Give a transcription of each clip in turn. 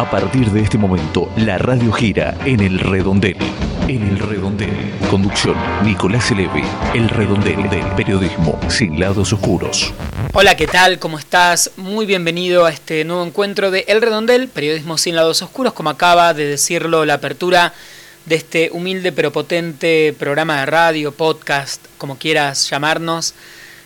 A partir de este momento, la radio gira en el redondel. En el redondel. Conducción, Nicolás Eleve. El redondel del periodismo sin lados oscuros. Hola, ¿qué tal? ¿Cómo estás? Muy bienvenido a este nuevo encuentro de El Redondel, periodismo sin lados oscuros, como acaba de decirlo la apertura de este humilde pero potente programa de radio, podcast, como quieras llamarnos.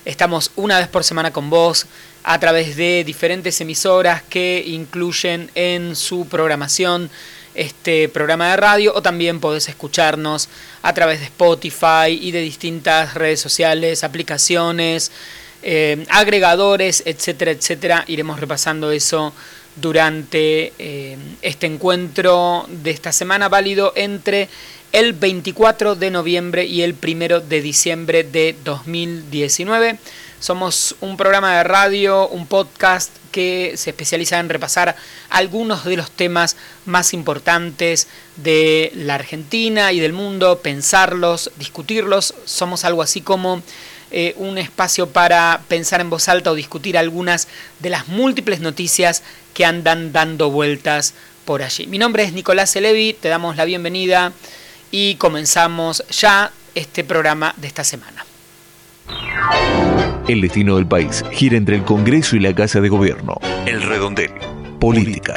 Estamos una vez por semana con vos a través de diferentes emisoras que incluyen en su programación este programa de radio o también podés escucharnos a través de Spotify y de distintas redes sociales, aplicaciones, eh, agregadores, etcétera, etcétera. Iremos repasando eso durante eh, este encuentro de esta semana válido entre el 24 de noviembre y el 1 de diciembre de 2019. Somos un programa de radio, un podcast que se especializa en repasar algunos de los temas más importantes de la Argentina y del mundo, pensarlos, discutirlos. Somos algo así como eh, un espacio para pensar en voz alta o discutir algunas de las múltiples noticias que andan dando vueltas por allí. Mi nombre es Nicolás Elevi, te damos la bienvenida y comenzamos ya este programa de esta semana. El destino del país gira entre el Congreso y la Casa de Gobierno. El redondel. Política.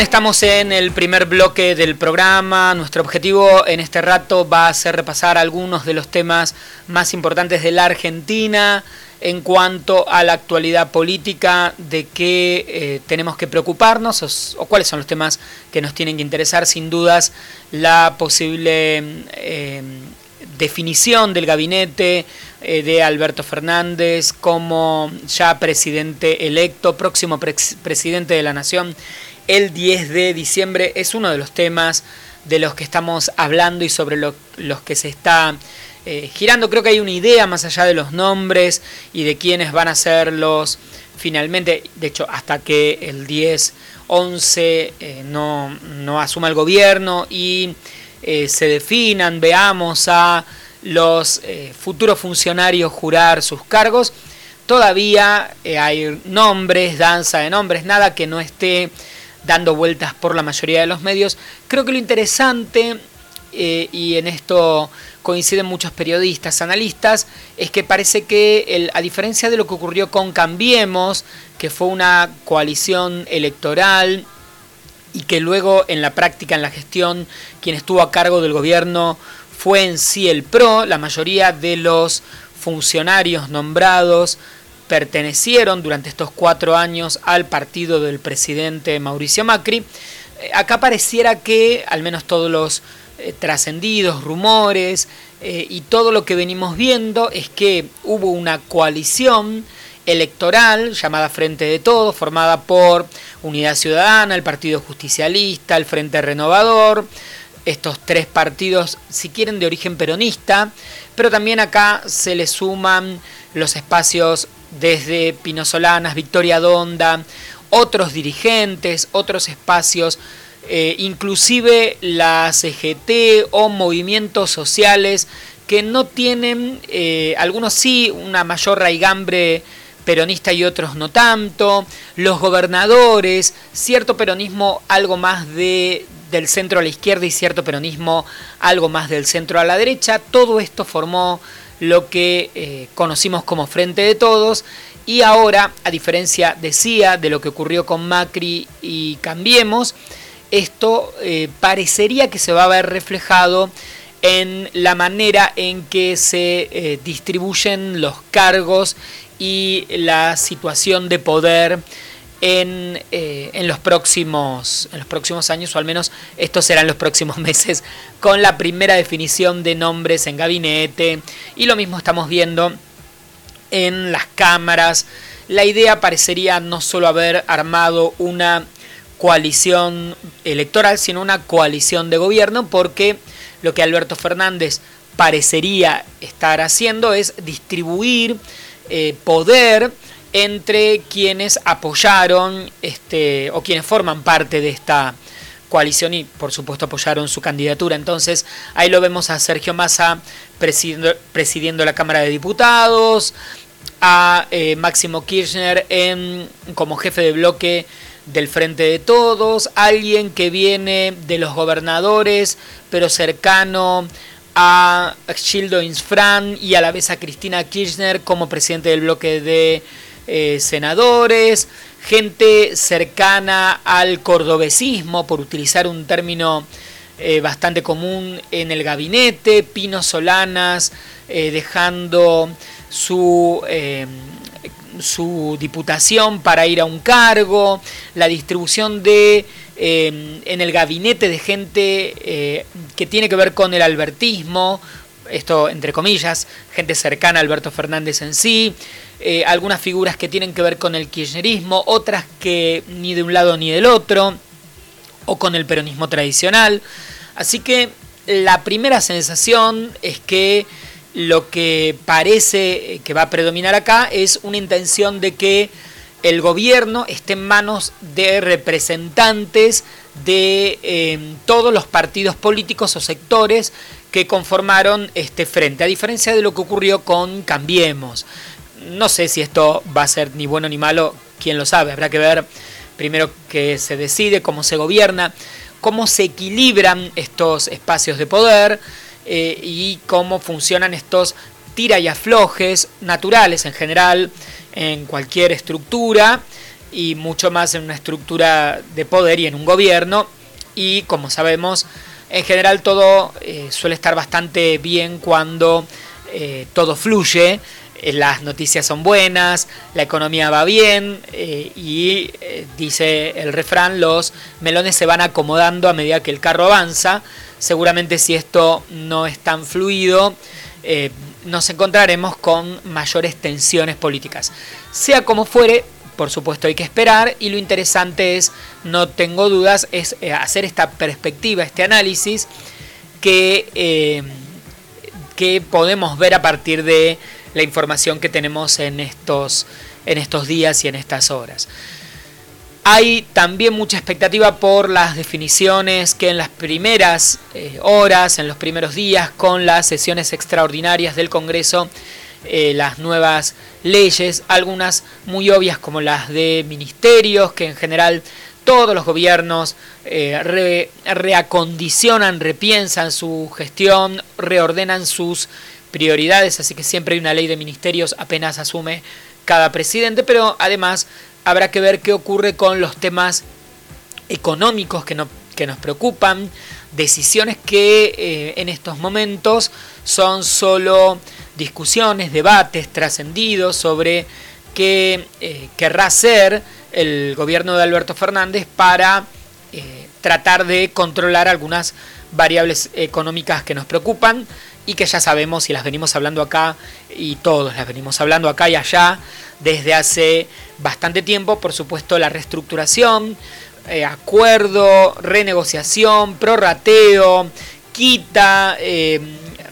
Estamos en el primer bloque del programa. Nuestro objetivo en este rato va a ser repasar algunos de los temas más importantes de la Argentina, en cuanto a la actualidad política, de qué eh, tenemos que preocuparnos o, cuáles son los temas que nos tienen que interesar. Sin dudas, la posible eh, definición del gabinete eh, de Alberto Fernández como ya presidente electo, próximo presidente de la Nación, el 10 de diciembre, es uno de los temas de los que estamos hablando y sobre los que se está eh, girando. Creo que hay una idea más allá de los nombres y de quiénes van a ser los finalmente, de hecho, hasta que el 10, 11 eh, no, no, asuma el gobierno y eh, se definan, veamos a los futuros funcionarios jurar sus cargos. Todavía hay nombres, danza de nombres, nada que no esté dando vueltas por la mayoría de los medios. Creo que lo interesante, y en esto coinciden muchos periodistas, analistas, es que parece que, a diferencia de lo que ocurrió con Cambiemos, que fue una coalición electoral y que luego en la práctica, en la gestión, quien estuvo a cargo del gobierno fue en sí el PRO, la mayoría de los funcionarios nombrados pertenecieron durante estos cuatro años al partido del presidente Mauricio Macri. Eh, acá pareciera que, al menos todos los eh, trascendidos, rumores eh, y todo lo que venimos viendo es que hubo una coalición electoral llamada Frente de Todos, formada por Unidad Ciudadana, el Partido Justicialista, el Frente Renovador, estos tres partidos, si quieren, de origen peronista, pero también acá se le suman los espacios desde Pino Solanas, Victoria Donda, otros dirigentes, otros espacios eh, inclusive la CGT o movimientos sociales que no tienen, eh, algunos sí, una mayor raigambre peronista y otros no tanto, los gobernadores, cierto peronismo algo más de, del centro a la izquierda y cierto peronismo algo más del centro a la derecha, todo esto formó lo que eh, conocimos como Frente de Todos y ahora, a diferencia, decía, de lo que ocurrió con Macri y Cambiemos, esto eh, parecería que se va a ver reflejado en la manera en que se eh, distribuyen los cargos y la situación de poder en, eh, en, los próximos, en los próximos años, o al menos estos serán los próximos meses, con la primera definición de nombres en gabinete. Y lo mismo estamos viendo en las cámaras. La idea parecería no solo haber armado una coalición electoral, sino una coalición de gobierno, porque lo que Alberto Fernández parecería estar haciendo es distribuir eh, poder entre quienes apoyaron este, o quienes forman parte de esta coalición y por supuesto apoyaron su candidatura. Entonces ahí lo vemos a Sergio Massa presidiendo, la Cámara de Diputados, a eh, Máximo Kirchner como jefe de bloque del Frente de Todos, alguien que viene de los gobernadores, pero cercano a Gildo Insfran y a la vez a Cristina Kirchner como presidente del bloque de eh, senadores, gente cercana al cordobesismo, por utilizar un término eh, bastante común en el gabinete, Pino Solanas eh, dejando su, su diputación para ir a un cargo, la distribución de en el gabinete de gente que tiene que ver con el albertismo, esto entre comillas, gente cercana a Alberto Fernández en sí, eh, algunas figuras que tienen que ver con el kirchnerismo, otras que ni de un lado ni del otro, o con el peronismo tradicional. Así que la primera sensación es que lo que parece que va a predominar acá es una intención de que el gobierno esté en manos de representantes de eh, todos los partidos políticos o sectores que conformaron este frente, a diferencia de lo que ocurrió con Cambiemos no sé si esto va a ser ni bueno ni malo, quién lo sabe. Habrá que ver primero que se decide, cómo se gobierna, cómo se equilibran estos espacios de poder eh, y cómo funcionan estos tira y aflojes naturales en general en cualquier estructura y mucho más en una estructura de poder y en un gobierno. Y como sabemos, en general todo eh, suele estar bastante bien cuando eh, todo fluye eh, las noticias son buenas, la economía va bien y dice el refrán, los melones se van acomodando a medida que el carro avanza. Seguramente si esto no es tan fluido, nos encontraremos con mayores tensiones políticas. Sea como fuere, por supuesto hay que esperar y lo interesante es, no tengo dudas, es hacer esta perspectiva, este análisis que, que podemos ver a partir de la información que tenemos en estos, en estos días y en estas horas. Hay también mucha expectativa por las definiciones que en las primeras eh, horas, en los primeros días, con las sesiones extraordinarias del Congreso, eh, las nuevas leyes, algunas muy obvias como las de ministerios, que en general todos los gobiernos eh, reacondicionan, repiensan su gestión, reordenan sus prioridades, así que siempre hay una ley de ministerios apenas asume cada presidente, pero además habrá que ver qué ocurre con los temas económicos que, no, que nos preocupan, decisiones que eh, en estos momentos son solo discusiones, debates trascendidos sobre qué eh, querrá hacer el gobierno de Alberto Fernández para eh, tratar de controlar algunas variables económicas que nos preocupan y que ya sabemos y las venimos hablando acá y todos las venimos hablando acá y allá desde hace bastante tiempo, por supuesto la reestructuración, eh, acuerdo, renegociación, prorrateo, quita,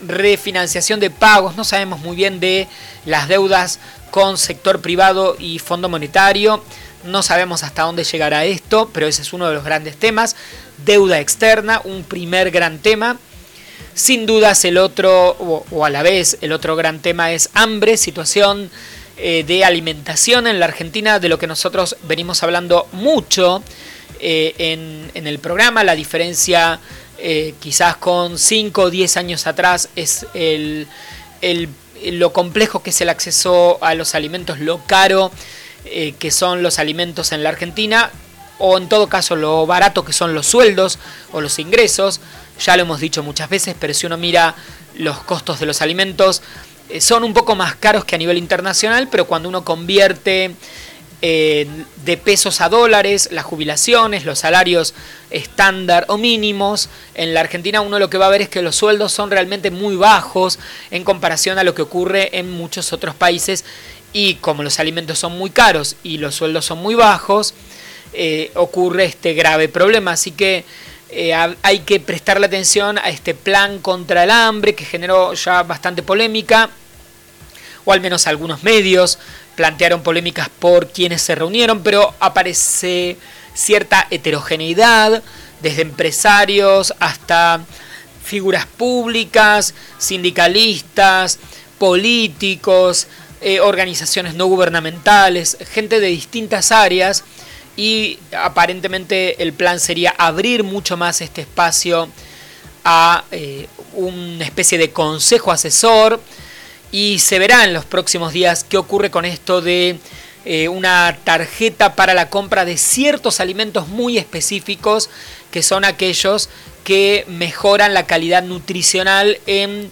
refinanciación de pagos, no sabemos muy bien de las deudas con sector privado y fondo monetario, no sabemos hasta dónde llegará esto, pero ese es uno de los grandes temas, deuda externa, un primer gran tema, sin dudas el otro, o, a la vez el otro gran tema es hambre, situación eh, de alimentación en la Argentina, de lo que nosotros venimos hablando mucho eh, en, el programa. La diferencia eh, quizás con 5 o 10 años atrás es el, lo complejo que es el acceso a los alimentos, lo caro que son los alimentos en la Argentina, o en todo caso lo barato que son los sueldos o los ingresos. Ya lo hemos dicho muchas veces, pero si uno mira los costos de los alimentos, eh, son un poco más caros que a nivel internacional, pero cuando uno convierte eh, de pesos a dólares, las jubilaciones, los salarios estándar o mínimos, en la Argentina uno lo que va a ver es que los sueldos son realmente muy bajos en comparación a lo que ocurre en muchos otros países y como los alimentos son muy caros y los sueldos son muy bajos, eh, ocurre este grave problema. Así que eh, hay que prestarle atención a este plan contra el hambre que generó ya bastante polémica, o al menos algunos medios plantearon polémicas por quienes se reunieron, pero aparece cierta heterogeneidad desde empresarios hasta figuras públicas, sindicalistas, políticos, eh, organizaciones no gubernamentales, gente de distintas áreas y aparentemente el plan sería abrir mucho más este espacio a eh, una especie de consejo asesor y se verá en los próximos días qué ocurre con esto de eh, una tarjeta para la compra de ciertos alimentos muy específicos que son aquellos que mejoran la calidad nutricional en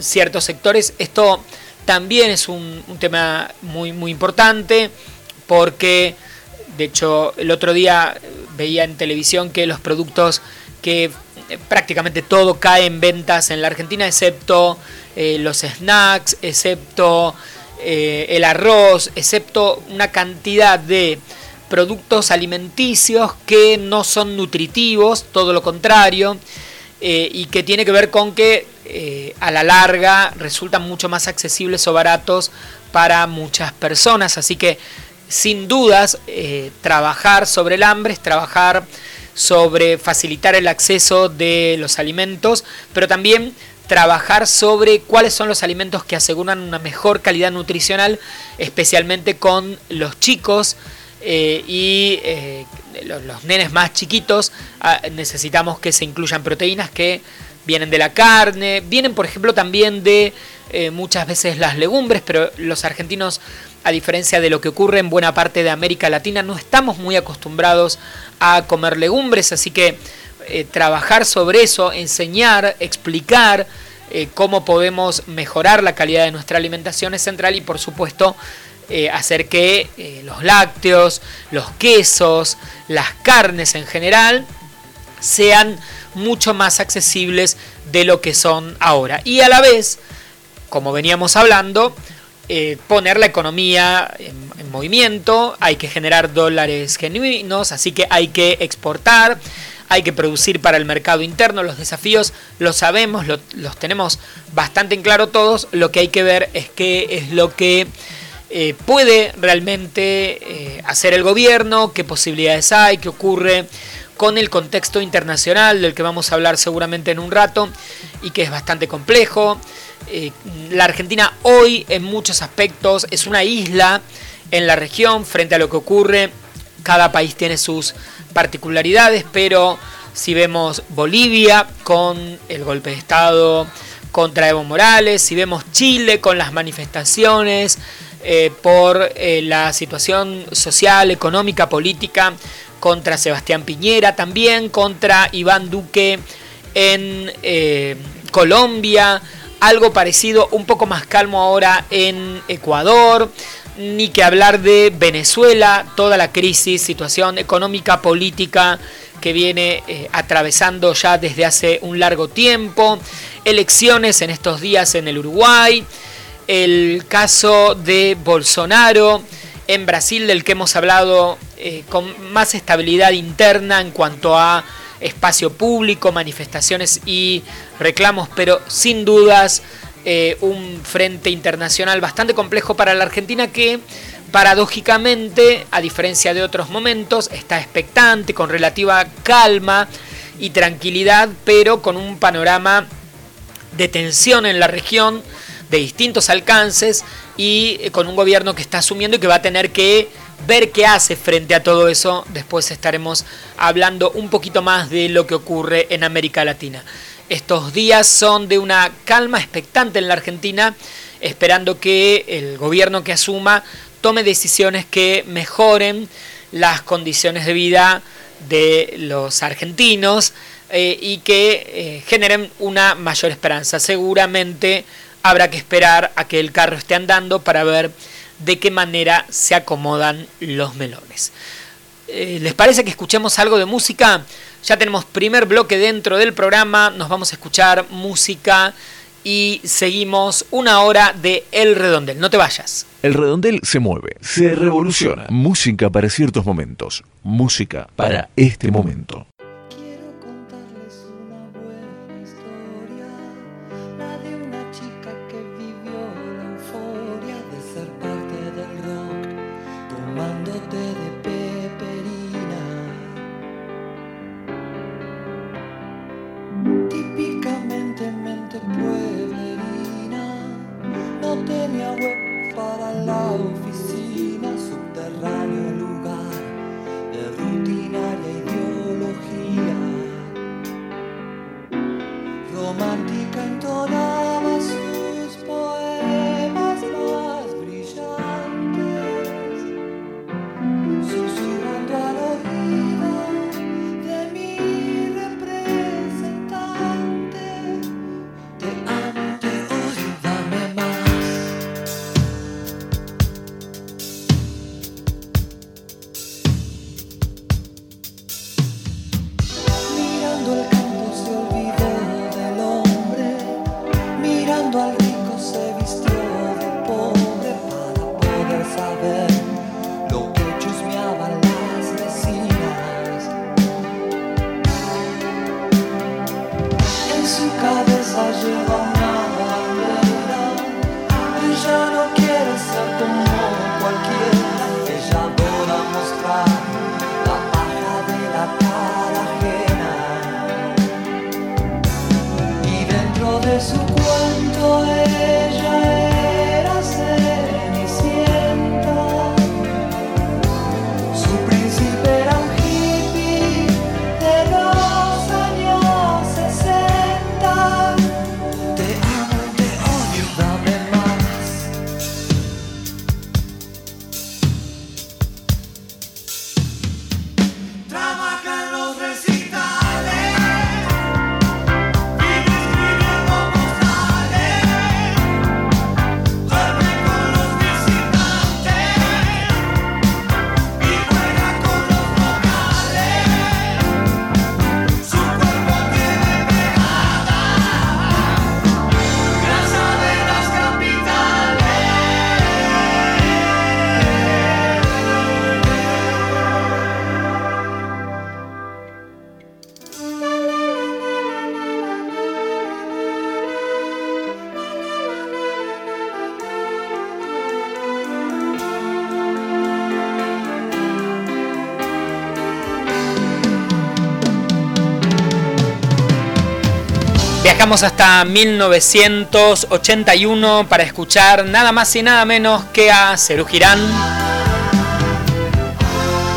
ciertos sectores. Esto también es un, tema muy, muy importante porque, de hecho, el otro día veía en televisión que los productos que eh, prácticamente todo cae en ventas en la Argentina, excepto eh, los snacks, excepto eh, el arroz, excepto una cantidad de productos alimenticios que no son nutritivos, todo lo contrario, y que tiene que ver con que eh, a la larga resultan mucho más accesibles o baratos para muchas personas. Así que sin dudas eh, trabajar sobre el hambre es trabajar sobre facilitar el acceso de los alimentos, pero también trabajar sobre cuáles son los alimentos que aseguran una mejor calidad nutricional, especialmente con los chicos eh, y los, los, nenes más chiquitos. Ah, necesitamos que se incluyan proteínas que vienen de la carne, vienen por ejemplo también de eh, muchas veces las legumbres, pero los argentinos, a diferencia de lo que ocurre en buena parte de América Latina, no estamos muy acostumbrados a comer legumbres, así que eh, trabajar sobre eso, enseñar, explicar eh, cómo podemos mejorar la calidad de nuestra alimentación es central y por supuesto hacer que los lácteos, los quesos, las carnes en general sean mucho más accesibles de lo que son ahora. Y a la vez, como veníamos hablando, eh, poner la economía en, movimiento, hay que generar dólares genuinos, así que hay que exportar, hay que producir para el mercado interno, los desafíos los sabemos, los tenemos bastante en claro todos, lo que hay que ver es qué es lo que eh, puede realmente eh, hacer el gobierno, qué posibilidades hay, qué ocurre con el contexto internacional del que vamos a hablar seguramente en un rato y que es bastante complejo. Eh, la Argentina hoy en muchos aspectos es una isla en la región frente a lo que ocurre. Cada país tiene sus particularidades, pero si vemos Bolivia con el golpe de Estado contra Evo Morales, si vemos Chile con las manifestaciones eh, por eh, la situación social, económica, política contra Sebastián Piñera, también contra Iván Duque en eh, Colombia, algo parecido, un poco más calmo ahora en Ecuador, ni que hablar de Venezuela, toda la crisis, situación económica, política que viene eh, atravesando ya desde hace un largo tiempo, elecciones en estos días en el Uruguay, el caso de Bolsonaro, en Brasil del que hemos hablado eh, con más estabilidad interna en cuanto a espacio público, manifestaciones y reclamos, pero sin dudas eh, un frente internacional bastante complejo para la Argentina que paradójicamente, a diferencia de otros momentos, está expectante, con relativa calma y tranquilidad, pero con un panorama de tensión en la región de distintos alcances y eh, con un gobierno que está asumiendo y que va a tener que ver qué hace frente a todo eso. Después estaremos hablando un poquito más de lo que ocurre en América Latina. Estos días son de una calma expectante en la Argentina, esperando que el gobierno que asuma tome decisiones que mejoren las condiciones de vida de los argentinos eh, y que eh, generen una mayor esperanza. Seguramente habrá que esperar a que el carro esté andando para ver de qué manera se acomodan los melones. Eh, ¿Les parece que escuchemos algo de música? Ya tenemos primer bloque dentro del programa, nos vamos a escuchar música y seguimos una hora de El Redondel. No te vayas. El redondel se mueve, se revoluciona. Música para ciertos momentos, música para este momento. Viajamos hasta 1981 para escuchar nada más y nada menos que a Cerú Girán.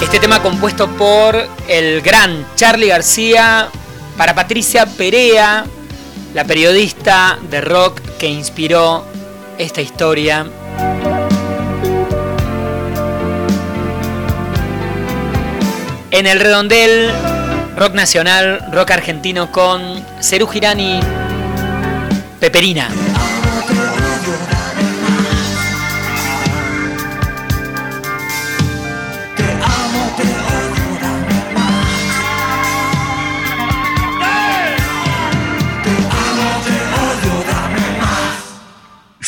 Este tema compuesto por el gran Charlie García para Patricia Perea, la periodista de rock que inspiró esta historia. En el redondel, rock nacional, rock argentino con Cerú Girani, Peperina.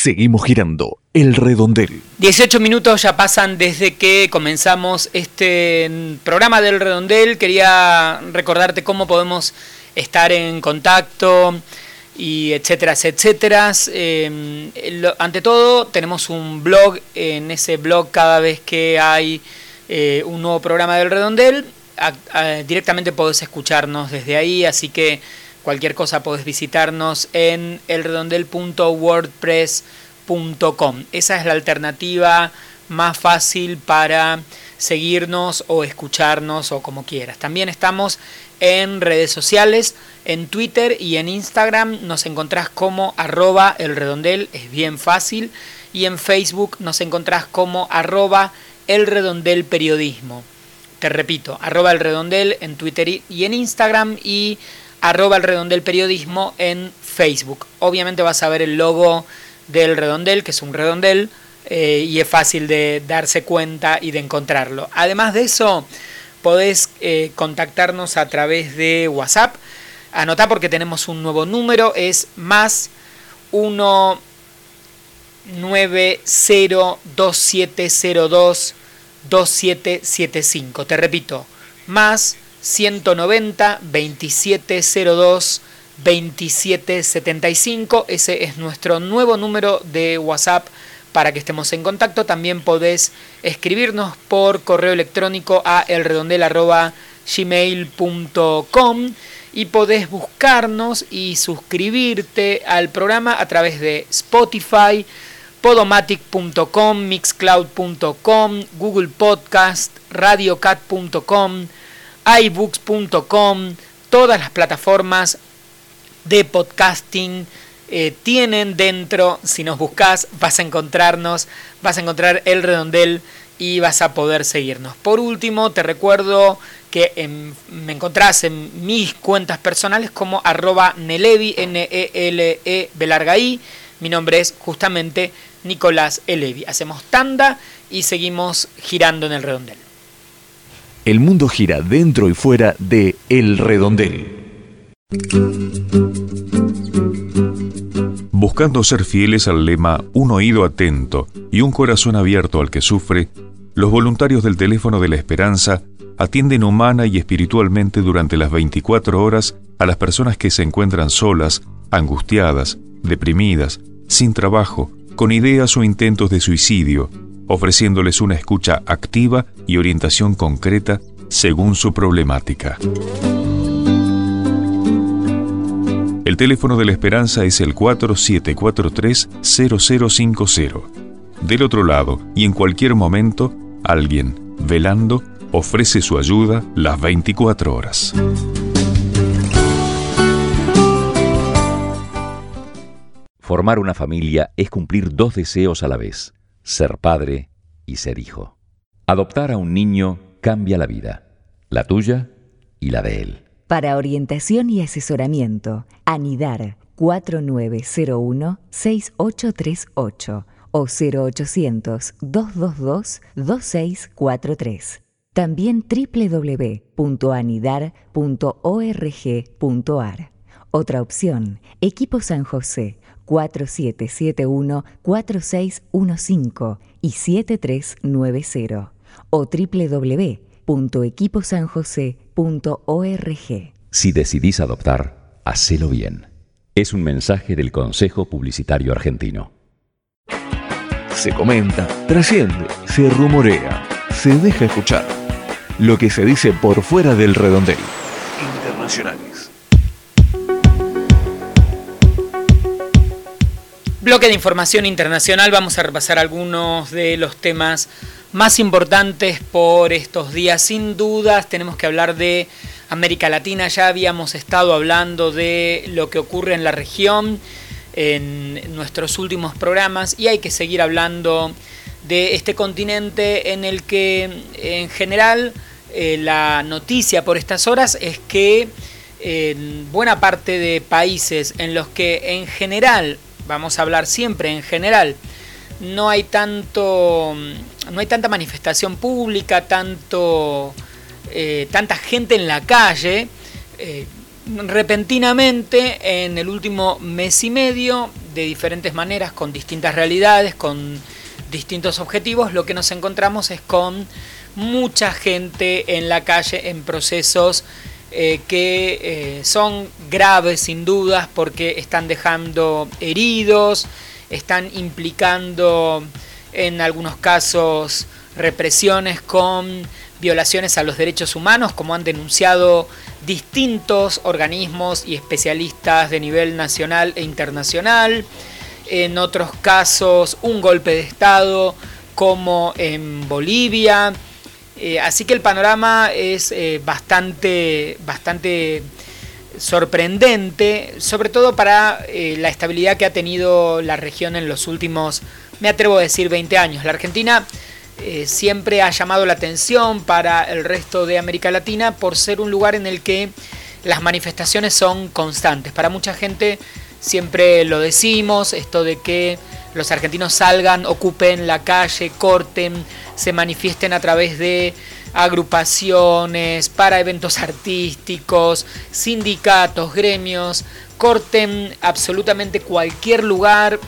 Seguimos girando el redondel. 18 minutos ya pasan desde que comenzamos este programa del redondel. Quería recordarte cómo podemos estar en contacto y etcétera, etcétera. Em, ante todo, tenemos un blog. En ese blog, cada vez que hay eh, un nuevo programa del redondel, directamente podés escucharnos desde ahí. Así que Cualquier cosa podés visitarnos en elredondel.wordpress.com. Esa es la alternativa más fácil para seguirnos o escucharnos o como quieras. También estamos en redes sociales, en Twitter y en Instagram nos encontrás como arroba elredondel, es bien fácil, y en Facebook nos encontrás como arroba periodismo. Te repito, arroba elredondel en Twitter y en Instagram y arroba el redondel periodismo en Facebook. Obviamente vas a ver el logo del redondel, que es un redondel, eh, y es fácil de darse cuenta y de encontrarlo. Además de eso, podés eh, contactarnos a través de WhatsApp. Anotá porque tenemos un nuevo número, es más 1 2702 2775. Te repito, más 190 2702 2775. Ese es nuestro nuevo número de WhatsApp para que estemos en contacto. También podés escribirnos por correo electrónico a elredondel.gmail.com y podés buscarnos y suscribirte al programa a través de Spotify, podomatic.com, mixcloud.com, Google Podcast, radiocat.com, iBooks.com, todas las plataformas de podcasting eh, tienen dentro, si nos buscas, vas a encontrarnos, vas a encontrar el redondel y vas a poder seguirnos. Por último, te recuerdo que me encontrás en mis cuentas personales como arroba Nelevi, N-E-L-E, -E, Mi nombre es justamente Nicolás Elevi. Hacemos tanda y seguimos girando en el redondel. El mundo gira dentro y fuera de El Redondel. Buscando ser fieles al lema Un oído atento y un corazón abierto al que sufre, los voluntarios del teléfono de la esperanza atienden humana y espiritualmente durante las 24 horas a las personas que se encuentran solas, angustiadas, deprimidas, sin trabajo, con ideas o intentos de suicidio, ofreciéndoles una escucha activa y orientación concreta según su problemática. El teléfono de la esperanza es el 4743-0050. Del otro lado, y en cualquier momento, alguien, velando, ofrece su ayuda las 24 horas. Formar una familia es cumplir dos deseos a la vez ser padre y ser hijo. Adoptar a un niño cambia la vida, la tuya y la de él. Para orientación y asesoramiento, anidar 4901-6838 o 0800-222-2643. También www.anidar.org.ar. Otra opción, Equipo San José 4771-4615 y 7390 o www.equiposanjose.org. Si decidís adoptar, hacelo bien. Es un mensaje del Consejo Publicitario Argentino. Se comenta, trasciende, se rumorea, se deja escuchar. Lo que se dice por fuera del redondel. Internacionales. Bloque de información internacional, vamos a repasar algunos de los temas más importantes por estos días. Sin dudas tenemos que hablar de América Latina, ya habíamos estado hablando de lo que ocurre en la región en nuestros últimos programas y hay que seguir hablando de este continente en el que en general eh, la noticia por estas horas es que en buena parte de países en los que en general vamos a hablar siempre en general, no hay tanto, no hay tanta manifestación pública, tanto, eh, tanta gente en la calle. Eh, repentinamente, en el último mes y medio, de diferentes maneras, con distintas realidades, con distintos objetivos, lo que nos encontramos es con mucha gente en la calle en procesos eh, que eh, son graves sin dudas porque están dejando heridos, están implicando en algunos casos represiones con violaciones a los derechos humanos, como han denunciado distintos organismos y especialistas de nivel nacional e internacional. En otros casos, un golpe de Estado, como en Bolivia. Eh, así que el panorama es eh, bastante, bastante sorprendente, sobre todo para eh, la estabilidad que ha tenido la región en los últimos, me atrevo a decir, 20 años. La Argentina siempre ha llamado la atención para el resto de América Latina por ser un lugar en el que las manifestaciones son constantes. Para mucha gente siempre lo decimos, esto de que los argentinos salgan, ocupen la calle, corten, se manifiesten a través de agrupaciones, para eventos artísticos, sindicatos, gremios, corten absolutamente cualquier lugar,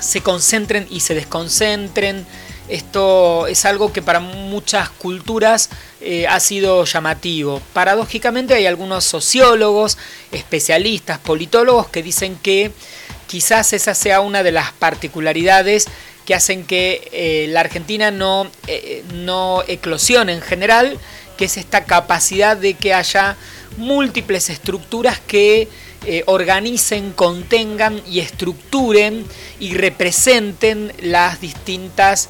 se concentren y se desconcentren. Esto es algo que para muchas culturas eh, ha sido llamativo. Paradójicamente hay algunos sociólogos, especialistas, politólogos que dicen que quizás esa sea una de las particularidades que hacen que eh, la Argentina no, eh, no eclosione en general, que es esta capacidad de que haya múltiples estructuras que eh, organicen, contengan y estructuren y representen las distintas,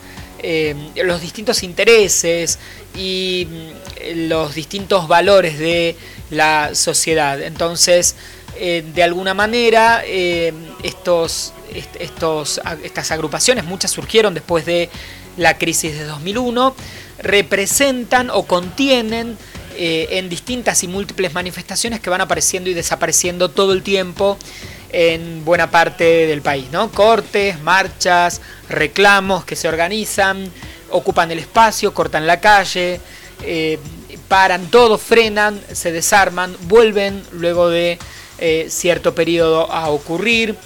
los distintos intereses y mm, los distintos valores de la sociedad. Entonces, de alguna manera, estos estos, estas agrupaciones, muchas surgieron después de la crisis de 2001, representan o contienen eh, en distintas y múltiples manifestaciones que van apareciendo y desapareciendo todo el tiempo en buena parte del país, ¿no? Cortes, marchas, reclamos que se organizan, ocupan el espacio, cortan la calle, eh, paran todo, frenan, se desarman, vuelven luego de eh, cierto periodo a ocurrir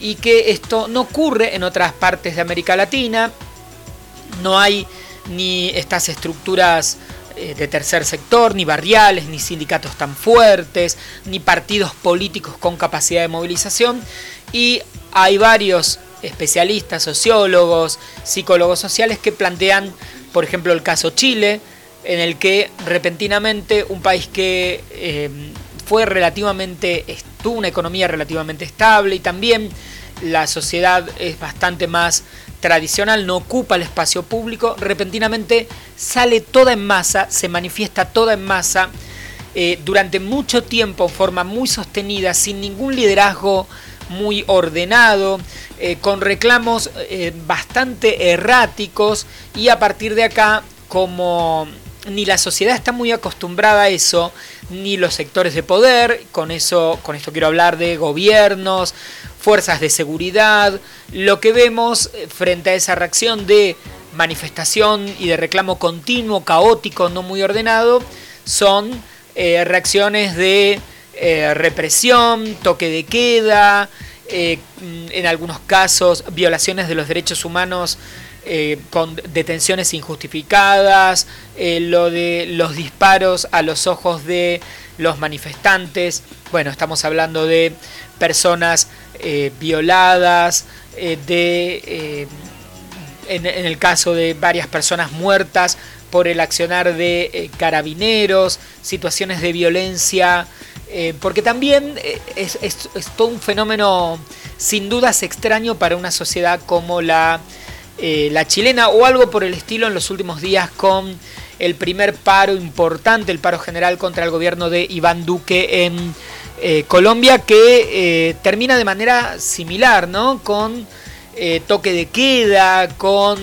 y que esto no ocurre en otras partes de América Latina. No hay ni estas estructuras eh, de tercer sector, ni barriales, ni sindicatos tan fuertes, ni partidos políticos con capacidad de movilización. Y hay varios especialistas, sociólogos, psicólogos sociales que plantean, por ejemplo, el caso Chile, en el que repentinamente un país que eh, fue relativamente, tuvo una economía relativamente estable y también la sociedad es bastante más tradicional, no ocupa el espacio público, repentinamente sale toda en masa, se manifiesta toda en masa eh, durante mucho tiempo en forma muy sostenida, sin ningún liderazgo muy ordenado, eh, con reclamos eh, bastante erráticos y a partir de acá, como ni la sociedad está muy acostumbrada a eso, ni los sectores de poder, con eso, con esto quiero hablar de gobiernos, fuerzas de seguridad, lo que vemos eh, frente a esa reacción de manifestación y de reclamo continuo, caótico, no muy ordenado, son eh, reacciones de eh, represión, toque de queda, en algunos casos violaciones de los derechos humanos eh, con detenciones injustificadas, eh, lo de los disparos a los ojos de los manifestantes, bueno, estamos hablando de personas eh, violadas, de, en, el caso de varias personas muertas por el accionar de carabineros, situaciones de violencia porque también es, es, todo un fenómeno sin dudas extraño para una sociedad como la, la chilena o algo por el estilo en los últimos días con el primer paro importante, el paro general contra el gobierno de Iván Duque en eh, Colombia que eh, termina de manera similar, ¿no? Con eh, toque de queda, con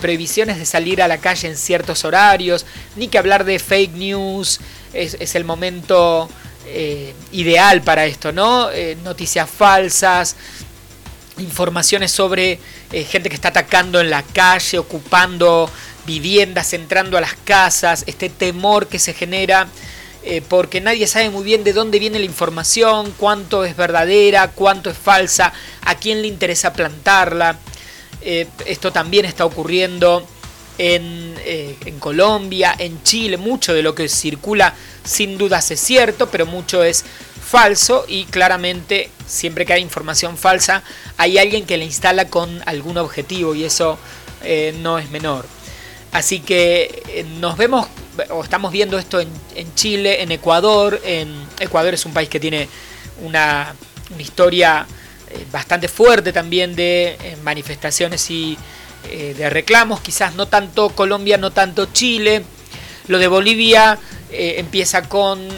previsiones de salir a la calle en ciertos horarios, ni que hablar de fake news, es, el momento ideal para esto, ¿no? noticias falsas, informaciones sobre gente que está atacando en la calle, ocupando viviendas, entrando a las casas, este temor que se genera eh, porque nadie sabe muy bien de dónde viene la información, cuánto es verdadera, cuánto es falsa, a quién le interesa plantarla. Eh, esto también está ocurriendo en, eh, en, Colombia, en Chile, mucho de lo que circula sin dudas es cierto, pero mucho es falso y claramente siempre que hay información falsa hay alguien que la instala con algún objetivo y eso no es menor. Así que nos vemos o estamos viendo esto en, Chile, en Ecuador. En Ecuador es un país que tiene una, historia eh, bastante fuerte también de eh, manifestaciones y eh, de reclamos. Quizás no tanto Colombia, no tanto Chile. Lo de Bolivia empieza con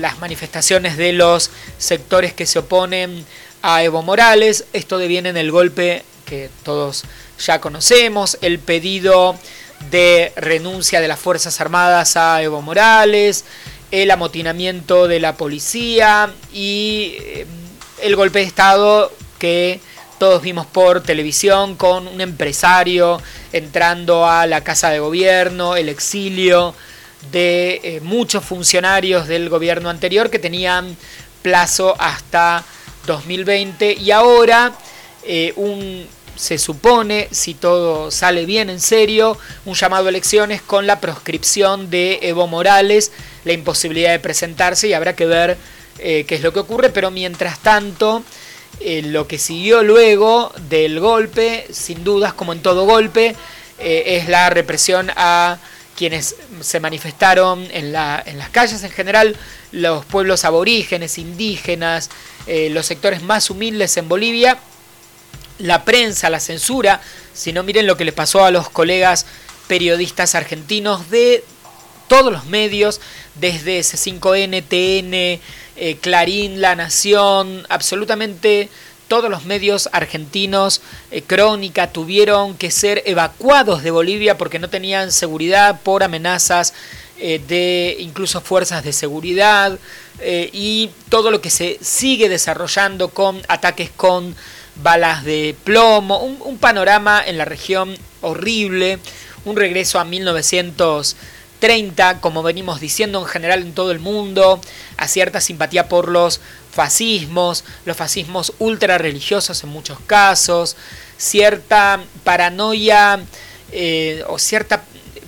las manifestaciones de los sectores que se oponen a Evo Morales. Esto deviene en el golpe que todos ya conocemos, el pedido de renuncia de las Fuerzas Armadas a Evo Morales, el amotinamiento de la policía y eh, el golpe de Estado que todos vimos por televisión con un empresario entrando a la casa de gobierno, el exilio de eh, muchos funcionarios del gobierno anterior que tenían plazo hasta 2020 y ahora eh, un se supone, si todo sale bien en serio, un llamado a elecciones con la proscripción de Evo Morales, la imposibilidad de presentarse y habrá que ver eh, qué es lo que ocurre, pero mientras tanto, eh, lo que siguió luego del golpe, sin dudas, como en todo golpe, eh, es la represión a quienes se manifestaron en, la, en las calles en general, los pueblos aborígenes, indígenas, los sectores más humildes en Bolivia, la prensa, la censura, sino miren lo que les pasó a los colegas periodistas argentinos de todos los medios, desde C5N, TN, eh, Clarín, La Nación, absolutamente todos los medios argentinos, eh, Crónica, tuvieron que ser evacuados de Bolivia porque no tenían seguridad por amenazas eh, de incluso fuerzas de seguridad y todo lo que se sigue desarrollando con ataques con balas de plomo, un, panorama en la región horrible, un regreso a 1930, como venimos diciendo en general en todo el mundo, a cierta simpatía por los fascismos, los fascismos ultra religiosos en muchos casos, cierta paranoia eh, o cierta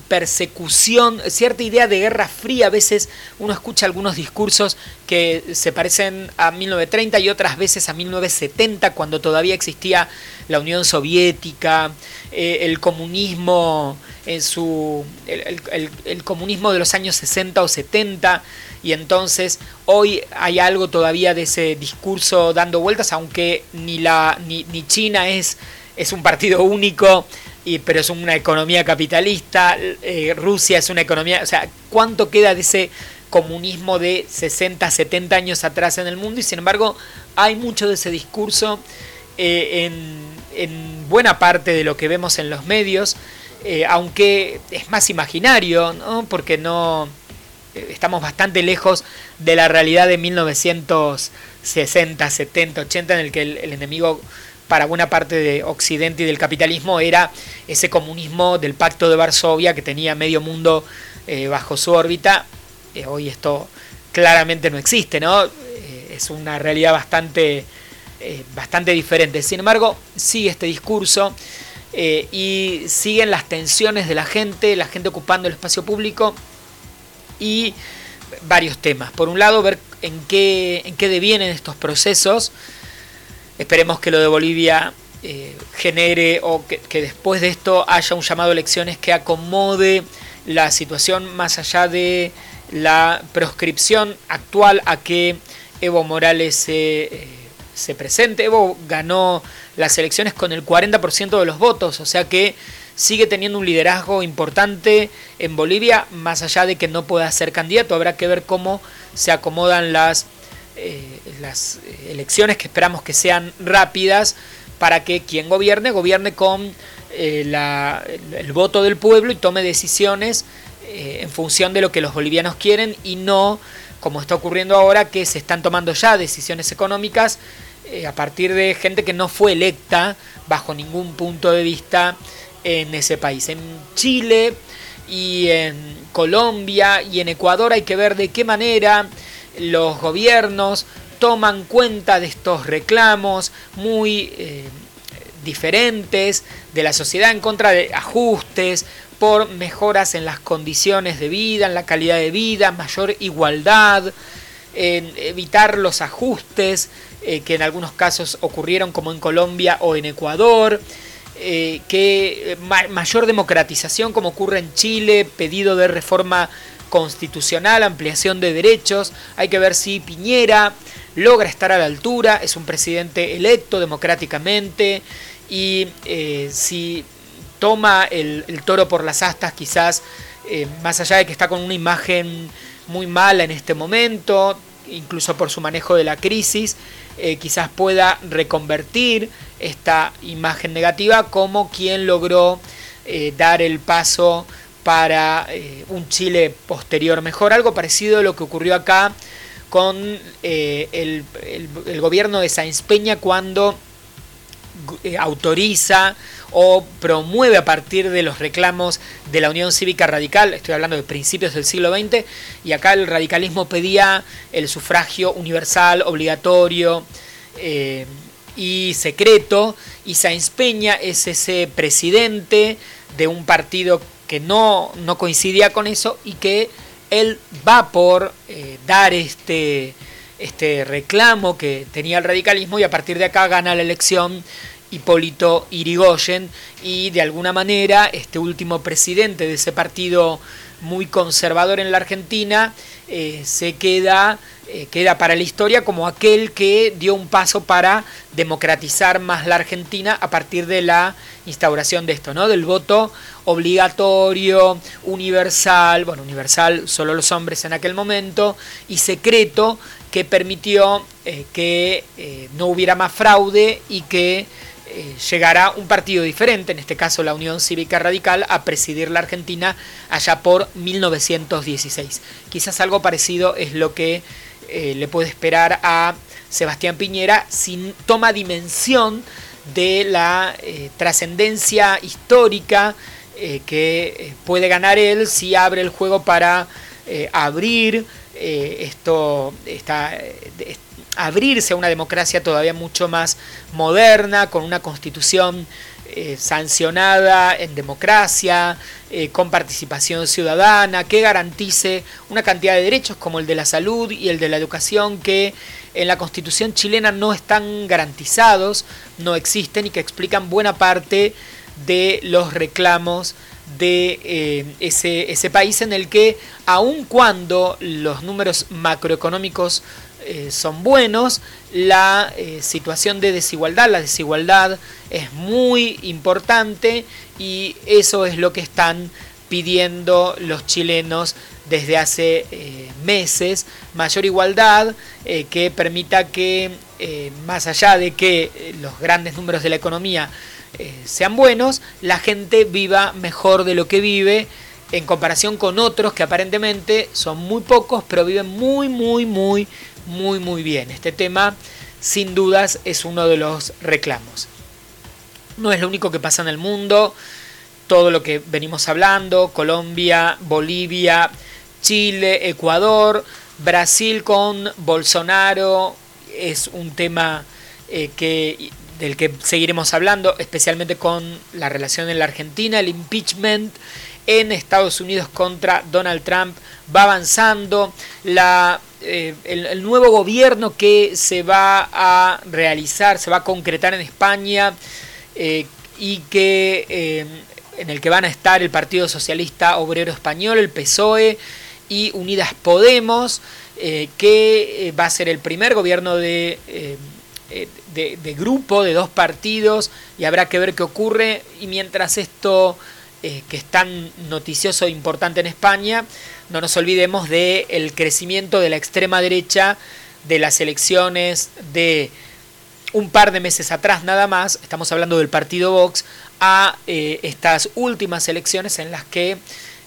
persecución, cierta idea de guerra fría. A veces uno escucha algunos discursos que se parecen a 1930 y otras veces a 1970, cuando todavía existía la Unión Soviética, eh, el comunismo en su. El, comunismo de los años 60 o 70. Y entonces hoy hay algo todavía de ese discurso dando vueltas, aunque ni, la, ni, ni China es, es un partido único pero es una economía capitalista, eh, Rusia es una economía, o sea, ¿cuánto queda de ese comunismo de 60, 70 años atrás en el mundo? Y sin embargo, hay mucho de ese discurso eh, en, buena parte de lo que vemos en los medios, eh, aunque es más imaginario, ¿no? porque no estamos bastante lejos de la realidad de 1960, 70, 80, en el que el enemigo para buena parte de Occidente y del capitalismo era ese comunismo del pacto de Varsovia que tenía medio mundo eh, bajo su órbita. Eh, hoy esto claramente no existe, ¿no? Eh, es una realidad bastante, bastante diferente. Sin embargo, sigue este discurso y siguen las tensiones de la gente, la gente ocupando el espacio público y varios temas. Por un lado, ver en qué, en qué devienen estos procesos Esperemos que lo de Bolivia eh, genere o que, después de esto haya un llamado a elecciones que acomode la situación más allá de la proscripción actual a que Evo Morales se, eh, se presente. Evo ganó las elecciones con el 40% de los votos, o sea que sigue teniendo un liderazgo importante en Bolivia, más allá de que no pueda ser candidato. Habrá que ver cómo se acomodan las, eh, las elecciones, que esperamos que sean rápidas, para que quien gobierne, gobierne con eh, el, voto del pueblo y tome decisiones eh, en función de lo que los bolivianos quieren y no como está ocurriendo ahora, que se están tomando ya decisiones económicas a partir de gente que no fue electa bajo ningún punto de vista en ese país. En Chile y en Colombia y en Ecuador hay que ver de qué manera los gobiernos toman cuenta de estos reclamos muy eh, diferentes de la sociedad en contra de ajustes por mejoras en las condiciones de vida, en la calidad de vida, mayor igualdad, en evitar los ajustes eh, que en algunos casos ocurrieron como en Colombia o en Ecuador. Eh, que eh, mayor democratización como ocurre en Chile, pedido de reforma constitucional, ampliación de derechos. Hay que ver si Piñera logra estar a la altura, es un presidente electo democráticamente y si toma el, toro por las astas quizás, más allá de que está con una imagen muy mala en este momento, incluso por su manejo de la crisis, quizás pueda reconvertir esta imagen negativa como quien logró eh, dar el paso para eh, un Chile posterior mejor, algo parecido a lo que ocurrió acá con eh, el, gobierno de Sáenz Peña cuando autoriza o promueve a partir de los reclamos de la Unión Cívica Radical, estoy hablando de principios del siglo XX, y acá el radicalismo pedía el sufragio universal, obligatorio, y secreto, y Sáenz Peña es ese presidente de un partido que no, no coincidía con eso y que él va por eh, dar este, este reclamo que tenía el radicalismo y a partir de acá gana la elección Hipólito Irigoyen y de alguna manera este último presidente de ese partido muy conservador en la Argentina eh, se queda eh, queda para la historia como aquel que dio un paso para democratizar más la Argentina a partir de la instauración de esto, ¿no? Del voto obligatorio, universal, bueno, universal solo los hombres en aquel momento, y secreto que permitió eh, que eh, no hubiera más fraude y que llegará un partido diferente, en este caso la Unión Cívica Radical, a presidir la Argentina allá por 1916. Quizás algo parecido es lo que eh, le puede esperar a Sebastián Piñera si toma dimensión de la eh, trascendencia histórica eh, que puede ganar él si abre el juego para abrir esto, abrirse a una democracia todavía mucho más moderna, con una constitución eh, sancionada en democracia, eh, con participación ciudadana, que garantice una cantidad de derechos como el de la salud y el de la educación que en la constitución chilena no están garantizados, no existen y que explican buena parte de los reclamos de eh, ese, ese país en el que aun cuando los números macroeconómicos eh, son buenos, la eh, situación de desigualdad, la desigualdad es muy importante y eso es lo que están pidiendo los chilenos desde hace meses, mayor igualdad que permita que, más allá de que los grandes números de la economía sean buenos, la gente viva mejor de lo que vive en comparación con otros que aparentemente son muy pocos, pero viven muy, muy, muy muy muy bien. Este tema sin dudas es uno de los reclamos. No es lo único que pasa en el mundo, todo lo que venimos hablando, Colombia, Bolivia, Chile, Ecuador, Brasil con Bolsonaro es un tema eh, que, del que seguiremos hablando, especialmente con la relación en la Argentina, el impeachment en Estados Unidos contra Donald Trump va avanzando, la eh, el, nuevo gobierno que se va a realizar, se va a concretar en España eh, y que eh, en el que van a estar el Partido Socialista Obrero Español, el PSOE y Unidas Podemos, que va a ser el primer gobierno de, de, grupo, de dos partidos, y habrá que ver qué ocurre. Y mientras esto, que es tan noticioso e importante en España, no nos olvidemos del el crecimiento de la extrema derecha, de las elecciones de un par de meses atrás nada más, estamos hablando del partido Vox, a eh, estas últimas elecciones en las que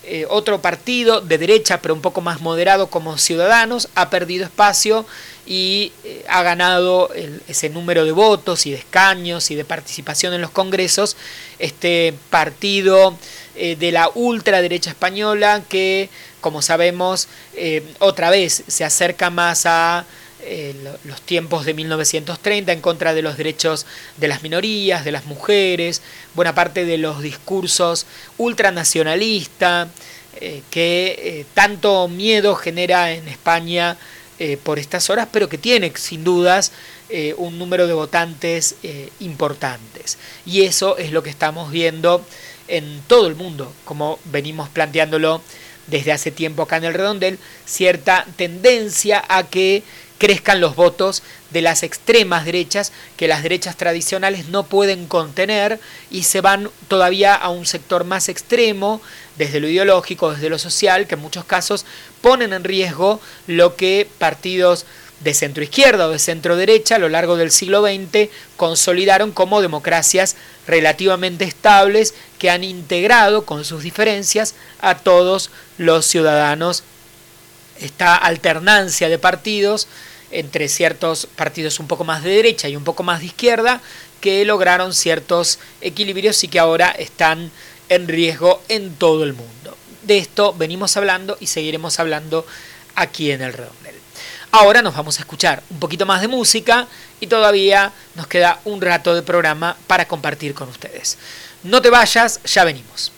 eh, otro partido de derecha, pero un poco más moderado como Ciudadanos, ha perdido espacio y eh, ha ganado ese número de votos y de escaños y de participación en los congresos, este partido de la ultraderecha española que, como sabemos, otra vez se acerca más a eh, los tiempos de 1930 en contra de los derechos de las minorías, de las mujeres, buena parte de los discursos ultranacionalistas eh, que eh, tanto miedo genera en España por estas horas, pero que tiene sin dudas un número de votantes importantes. Y eso es lo que estamos viendo en todo el mundo, como venimos planteándolo desde hace tiempo acá en el redondel, cierta tendencia a que crezcan los votos de las extremas derechas que las derechas tradicionales no pueden contener y se van todavía a un sector más extremo desde lo ideológico, desde lo social, que en muchos casos ponen en riesgo lo que partidos de centro izquierda o de centro derecha a lo largo del siglo XX consolidaron como democracias relativamente estables que han integrado con sus diferencias a todos los ciudadanos. Esta alternancia de partidos entre ciertos partidos un poco más de derecha y un poco más de izquierda que lograron ciertos equilibrios y que ahora están en riesgo en todo el mundo. De esto venimos hablando y seguiremos hablando aquí en el redondel. Ahora nos vamos a escuchar un poquito más de música y todavía nos queda un rato de programa para compartir con ustedes. No te vayas, ya venimos.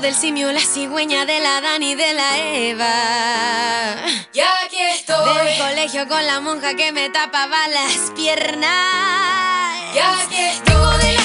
Del simio, la cigüeña de la Dani de la Eva. Ya aquí estoy. Del colegio con la monja que me tapaba las piernas. Ya aquí estoy.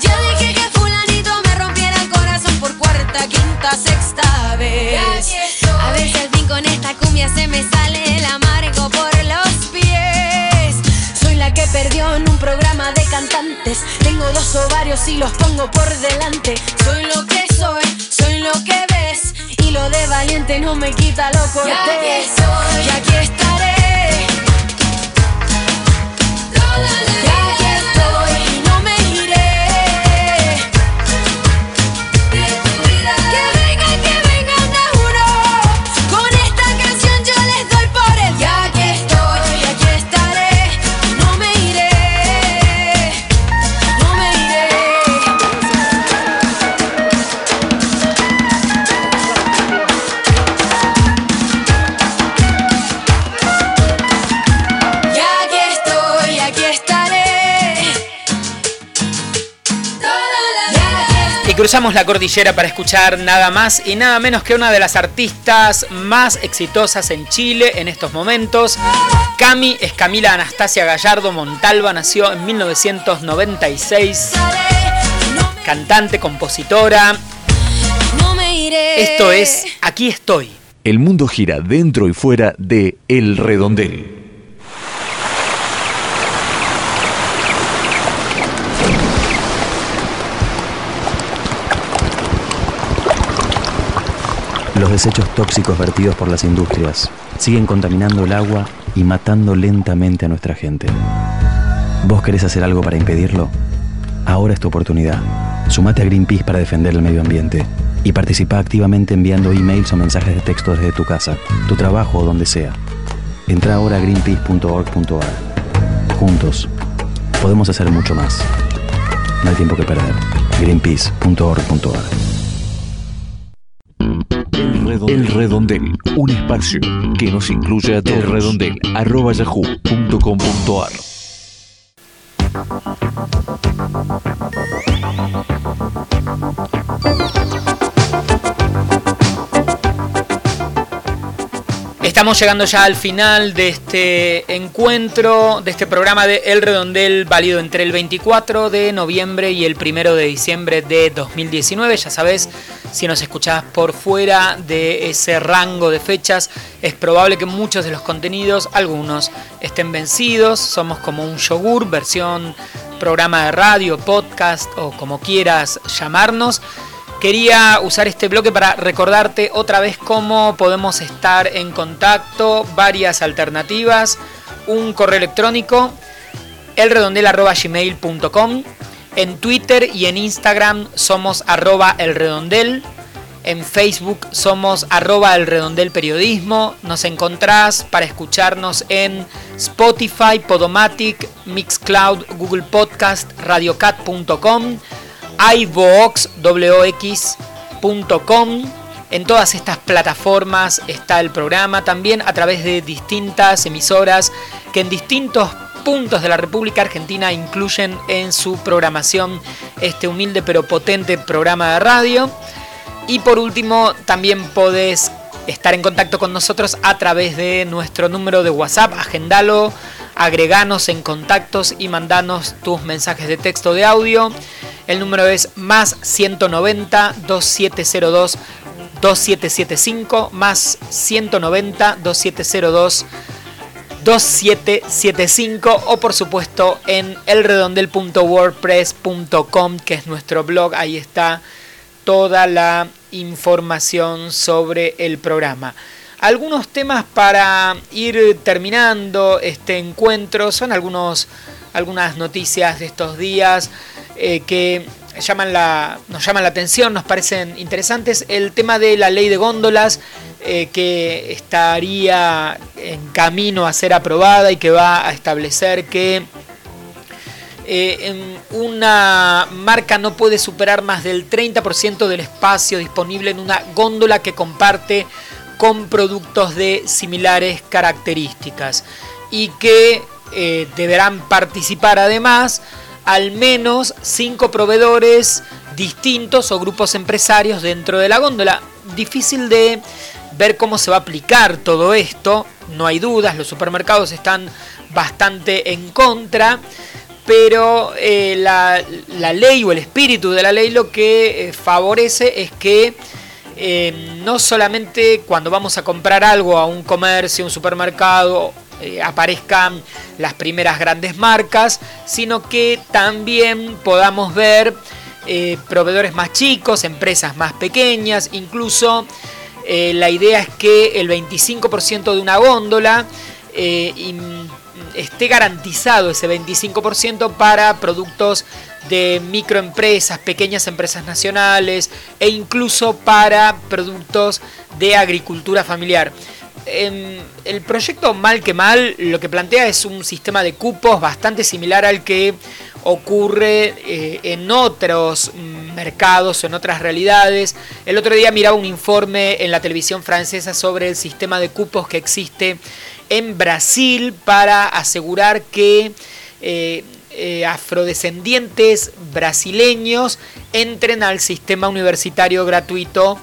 Yo dije que fulanito me rompiera el corazón por cuarta, quinta, sexta vez. A si al fin con esta cumbia se me sale el amargo por los pies. Soy la que perdió en un programa de cantantes. Tengo dos ovarios y los pongo por delante. Soy lo que soy, soy lo que ves lo de valiente no me quita lo cortés. Ya aquí soy, y aquí cruzamos la cordillera para escuchar nada más y nada menos que una de las artistas más exitosas en Chile en estos momentos. Cami es Camila Anastasia Gallardo Montalva, nació en 1996. Cantante, compositora. Esto es Aquí estoy. El mundo gira dentro y fuera de El Redondel. Los desechos tóxicos vertidos por las industrias, siguen contaminando el agua y matando lentamente a nuestra gente. ¿Vos querés hacer algo para impedirlo? Ahora es tu oportunidad. Sumate a Greenpeace para defender el medio ambiente y participa activamente enviando emails o mensajes de texto desde tu casa, tu trabajo o donde sea. Entra ahora a greenpeace.org.ar. Juntos, podemos hacer mucho más. No hay tiempo que perder. greenpeace.org.ar. El Redondel, un espacio que nos incluye a todos. El Redondel, arroba yahoo.com.ar. Estamos llegando ya al final de este encuentro, de este programa de El Redondel, válido entre el 24 de noviembre y el 1 de diciembre de 2019. Ya sabes, si nos escuchás por fuera de ese rango de fechas, es probable que muchos de los contenidos, algunos, estén vencidos. Somos como un yogur, versión programa de radio, podcast o como quieras llamarnos. Quería usar este bloque para recordarte otra vez cómo podemos estar en contacto, varias alternativas, un correo electrónico, elredondel.gmail.com, en Twitter y en Instagram somos arroba elredondel, en Facebook somos arroba elredondelperiodismo, nos encontrás para escucharnos en Spotify, Podomatic, Mixcloud, Google Podcast, radiocat.com, iVox.com. En todas estas plataformas está el programa, también a través de distintas emisoras que en distintos puntos de la República Argentina incluyen en su programación este humilde pero potente programa de radio. Y por último, también podés estar en contacto con nosotros a través de nuestro número de WhatsApp, agendalo, agreganos en contactos y mandanos tus mensajes de texto de audio. El número es más 190 2702 2775 más 190 2702 2775 o por supuesto en elredondel.wordpress.com que es nuestro blog, ahí está toda la información sobre el programa. Algunos temas para ir terminando este encuentro son algunos, algunas noticias de estos días eh, que llaman la, nos llaman la atención, nos parecen interesantes. El tema de la ley de góndolas eh, que estaría en camino a ser aprobada y que va a establecer que eh, una marca no puede superar más del 30% del espacio disponible en una góndola que comparte con productos de similares características y que deberán participar además al menos cinco proveedores distintos o grupos empresarios dentro de la góndola. Difícil de ver cómo se va a aplicar todo esto, no hay dudas, los supermercados están bastante en contra, pero eh, la, ley o el espíritu de la ley lo que eh, favorece es que eh, no solamente cuando vamos a comprar algo a un comercio, un supermercado eh, aparezcan las primeras grandes marcas, sino que también podamos ver eh, proveedores más chicos, empresas más pequeñas, incluso la idea es que el 25% de una góndola esté garantizado ese 25% para productos de microempresas, pequeñas empresas nacionales e incluso para productos de agricultura familiar el proyecto Mal que Mal lo que plantea es un sistema de cupos bastante similar al que ocurre eh, en otros mercados, en otras realidades. El otro día miraba un informe en la televisión francesa sobre el sistema de cupos que existe en Brasil para asegurar que eh, eh, afrodescendientes brasileños entren al sistema universitario gratuito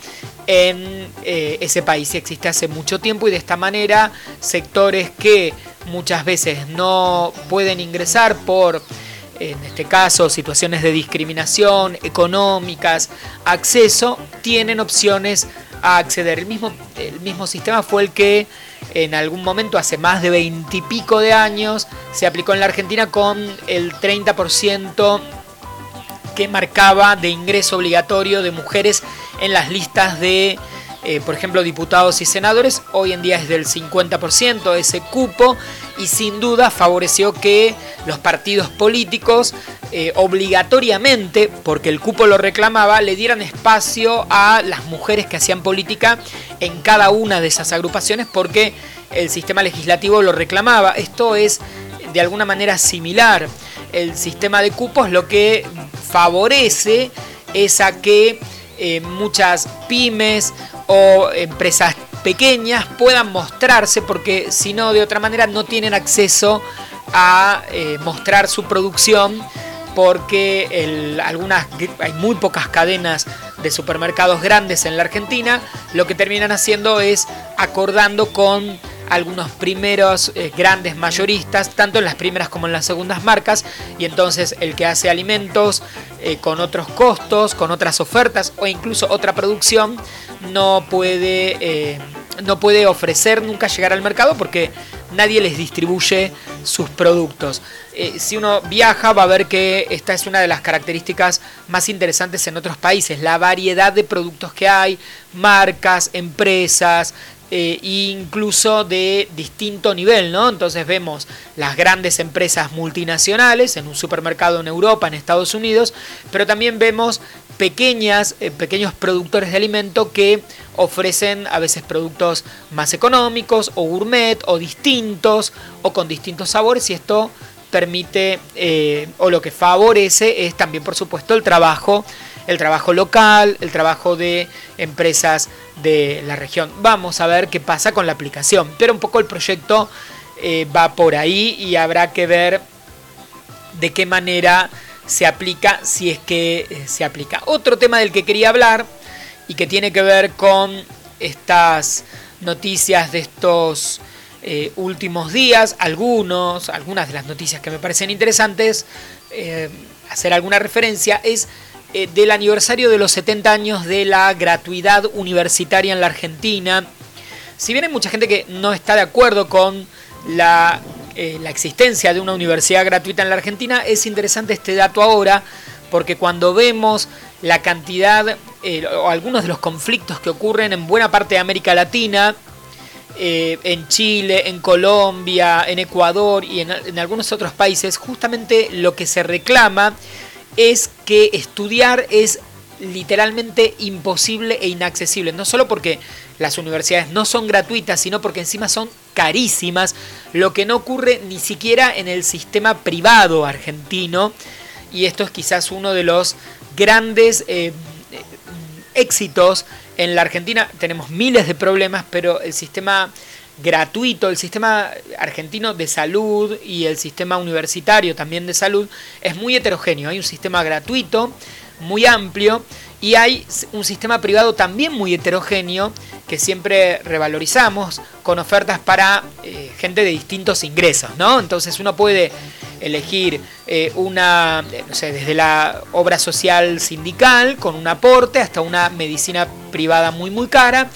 en eh, ese país. Existe hace mucho tiempo y de esta manera sectores que muchas veces no pueden ingresar por, en este caso, situaciones de discriminación económicas, acceso, tienen opciones a acceder. El mismo, el mismo sistema fue el que en algún momento, hace más de veintipico de años, se aplicó en la Argentina con el 30% que marcaba de ingreso obligatorio de mujeres en las listas de eh, por ejemplo, diputados y senadores, hoy en día es del 50% ese cupo y sin duda favoreció que los partidos políticos eh, obligatoriamente, porque el cupo lo reclamaba, le dieran espacio a las mujeres que hacían política en cada una de esas agrupaciones porque el sistema legislativo lo reclamaba. Esto es de alguna manera similar. El sistema de cupos lo que favorece es a que eh, muchas pymes o empresas pequeñas puedan mostrarse porque si no de otra manera no tienen acceso a eh, mostrar su producción porque algunas hay muy pocas cadenas de supermercados grandes en la Argentina. Lo que terminan haciendo es acordando con algunos primeros eh, grandes mayoristas, tanto en las primeras como en las segundas marcas, y entonces el que hace alimentos eh, con otros costos, con otras ofertas o incluso otra producción, no puede, eh, no puede ofrecer nunca llegar al mercado porque nadie les distribuye sus productos. si uno viaja va a ver que esta es una de las características más interesantes en otros países, la variedad de productos que hay, marcas, empresas, eh, incluso de distinto nivel, ¿no? Entonces vemos las grandes empresas multinacionales en un supermercado en Europa, en Estados Unidos, pero también vemos pequeñas, eh, pequeños productores de alimento que ofrecen a veces productos más económicos o gourmet o distintos o con distintos sabores y esto permite eh, o lo que favorece es también por supuesto el trabajo el trabajo local, el trabajo de empresas de la región. Vamos a ver qué pasa con la aplicación, pero un poco el proyecto eh, va por ahí y habrá que ver de qué manera se aplica, si es que eh, se aplica. Otro tema del que quería hablar y que tiene que ver con estas noticias de estos eh, últimos días, algunos, algunas de las noticias que me parecen interesantes, hacer alguna referencia, es eh, del aniversario de los 70 años de la gratuidad universitaria en la Argentina. Si bien hay mucha gente que no está de acuerdo con la, eh, existencia de una universidad gratuita en la Argentina, es interesante este dato ahora, porque cuando vemos la cantidad eh, o algunos de los conflictos que ocurren en buena parte de América Latina, en Chile, en Colombia, en Ecuador y en algunos otros países, justamente lo que se reclama es que estudiar es literalmente imposible e inaccesible. No solo porque las universidades no son gratuitas, sino porque encima son carísimas, lo que no ocurre ni siquiera en el sistema privado argentino. Y esto es quizás uno de los grandes eh, éxitos en la Argentina. Tenemos miles de problemas, pero el sistema gratuito, el sistema argentino de salud y el sistema universitario también de salud es muy heterogéneo. Hay un sistema gratuito muy amplio y hay un sistema privado también muy heterogéneo que siempre revalorizamos con ofertas para eh, gente de distintos ingresos, ¿no? Entonces uno puede elegir eh, una, eh, no sé, desde la obra social sindical con un aporte hasta una medicina privada muy muy cara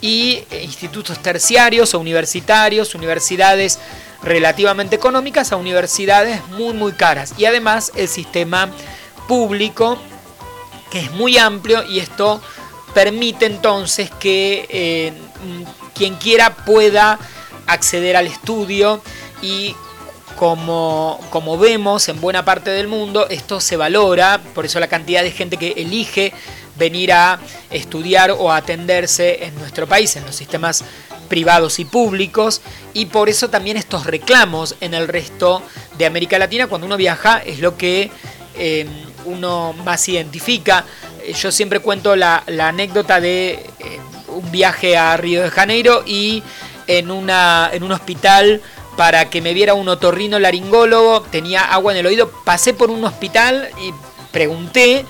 y institutos terciarios o universitarios, universidades relativamente económicas a universidades muy muy caras. Y además el sistema público que es muy amplio y esto permite entonces que eh, quien quiera pueda acceder al estudio y como, como, vemos en buena parte del mundo, esto se valora, por eso la cantidad de gente que elige venir a estudiar o a atenderse en nuestro país, en los sistemas privados y públicos, y por eso también estos reclamos en el resto de América Latina, cuando uno viaja, es lo que eh, uno más identifica. Eh, yo siempre cuento la, anécdota de eh, un viaje a Río de Janeiro y en, una, en un hospital para que me viera un otorrino laringólogo, tenía agua en el oído, pasé por un hospital y pregunté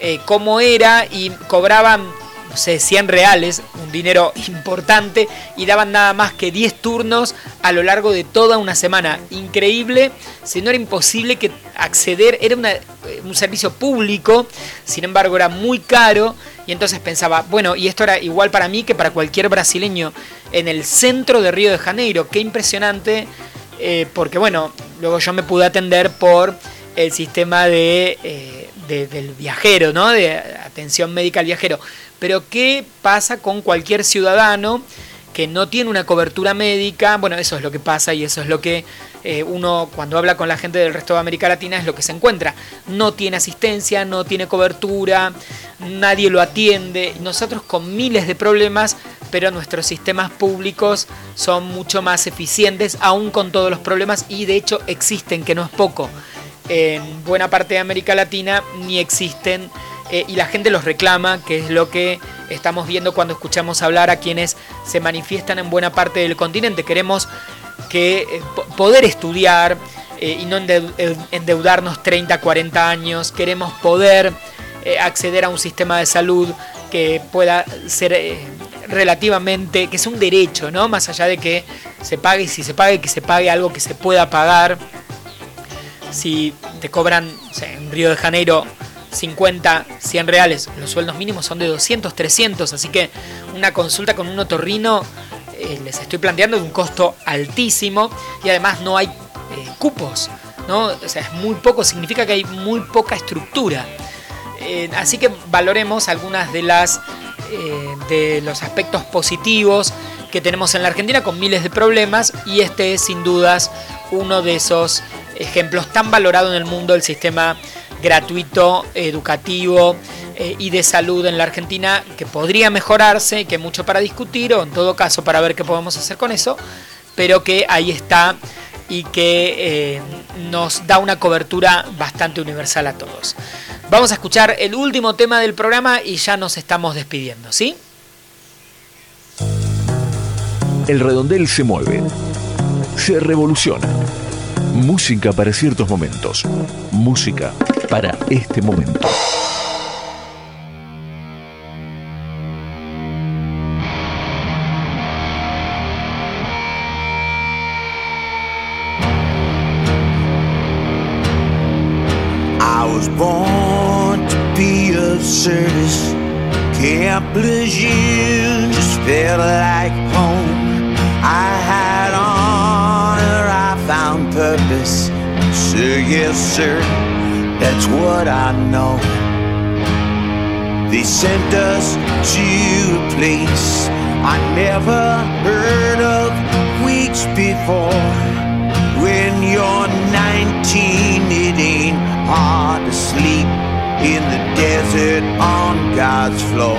eh, cómo era y cobraban, no sé, 100 reales, un dinero importante, y daban nada más que 10 turnos a lo largo de toda una semana. Increíble, si no era imposible que acceder, era un servicio público, sin embargo era muy caro, y entonces pensaba, bueno, y esto era igual para mí que para cualquier brasileño en el centro de Río de Janeiro, qué impresionante, eh, porque bueno, luego yo me pude atender por el sistema de... Eh, del viajero, ¿no? De atención médica al viajero. Pero ¿qué pasa con cualquier ciudadano que no tiene una cobertura médica? Bueno, eso es lo que pasa y eso es lo que eh, uno cuando habla con la gente del resto de América Latina es lo que se encuentra. No tiene asistencia, no tiene cobertura, nadie lo atiende. Nosotros con miles de problemas, pero nuestros sistemas públicos son mucho más eficientes, aún con todos los problemas, y de hecho existen, que no es poco. En buena parte de América Latina ni existen eh, y la gente los reclama, que es lo que estamos viendo cuando escuchamos hablar a quienes se manifiestan en buena parte del continente. Queremos que eh, poder estudiar eh, y no endeudarnos 30, 40 años, queremos poder acceder a un sistema de salud que pueda ser relativamente, que sea un derecho, ¿no? Más allá de que se pague y si se pague, que se pague algo que se pueda pagar. Si te cobran en Río de Janeiro 50, 100 reales, los sueldos mínimos son de 200, 300, así que una consulta con un otorrino eh, les estoy planteando de un costo altísimo y además no hay eh, cupos, ¿no? O sea, es muy poco, significa que hay muy poca estructura. Eh, así que valoremos algunas de las de los aspectos positivos que tenemos en la Argentina con miles de problemas y este es sin dudas uno de esos ejemplos tan valorado en el mundo del sistema gratuito, educativo, eh, y de salud en la Argentina que podría mejorarse, que mucho para discutir o en todo caso para ver qué podemos hacer con eso, pero que ahí está y que eh, nos da una cobertura bastante universal a todos. Vamos a escuchar el último tema del programa y ya nos estamos despidiendo, ¿sí? El redondel se mueve, se revoluciona. Música para ciertos momentos, música para este momento. I was born to be a service. Camp Lejeune just felt like home. I had honor, I found purpose. Sir, yes, sir, that's what I know. They sent us to a place I never heard of weeks before. When you're 19, it ain't hard to sleep in the desert on God's floor.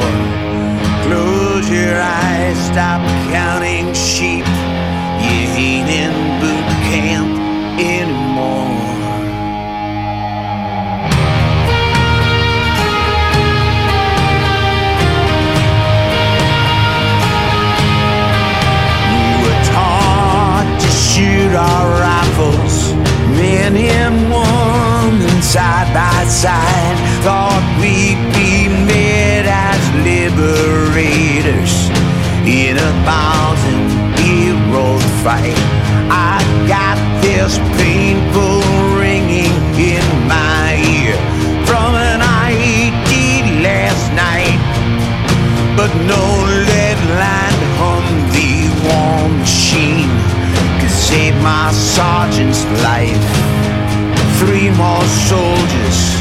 Close your eyes, stop counting sheep. Shoot our rifles, men and women side by side thought we'd be met as liberators in a thousand hero fight. I got this painful ringing in my ear from an ID last night, but no could save my sergeant's life. Three more soldiers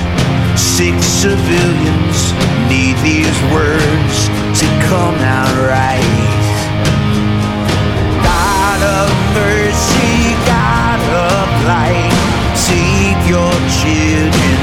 Six civilians need these words to come out right. God of mercy, God of light, save your children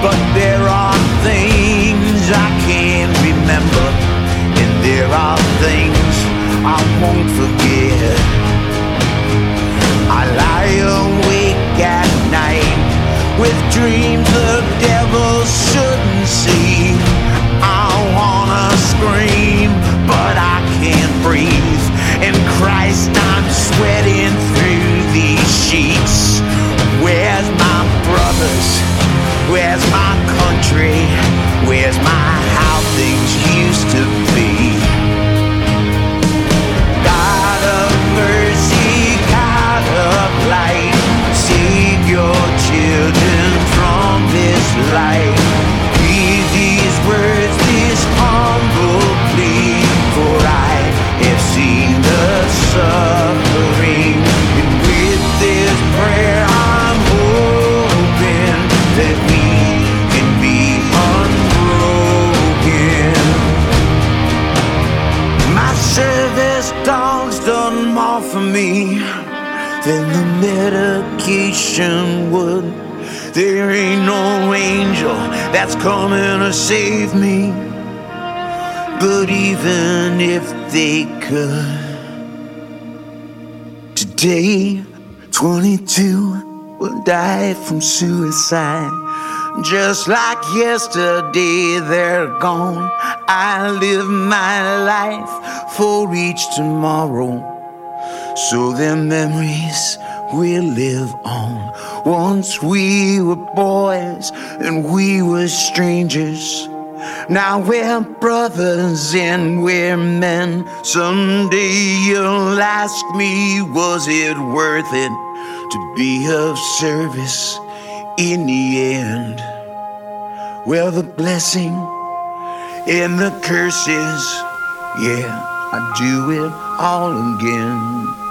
But there are things I can't remember, and there are things I won't forget. I lie awake at night with dreams the devil shouldn't see. I wanna scream, but I can't breathe. And Christ, I'm sweating that's coming to save me. But even if they could, today, 22 will die from suicide. Just like yesterday, they're gone. I live my life for each tomorrow. So their memories will live on. Once we were boys and we were strangers. Now we're brothers and we're men. Someday you'll ask me, was it worth it to be of service in the end? Well, the blessing and the curses, yeah, I do it all again.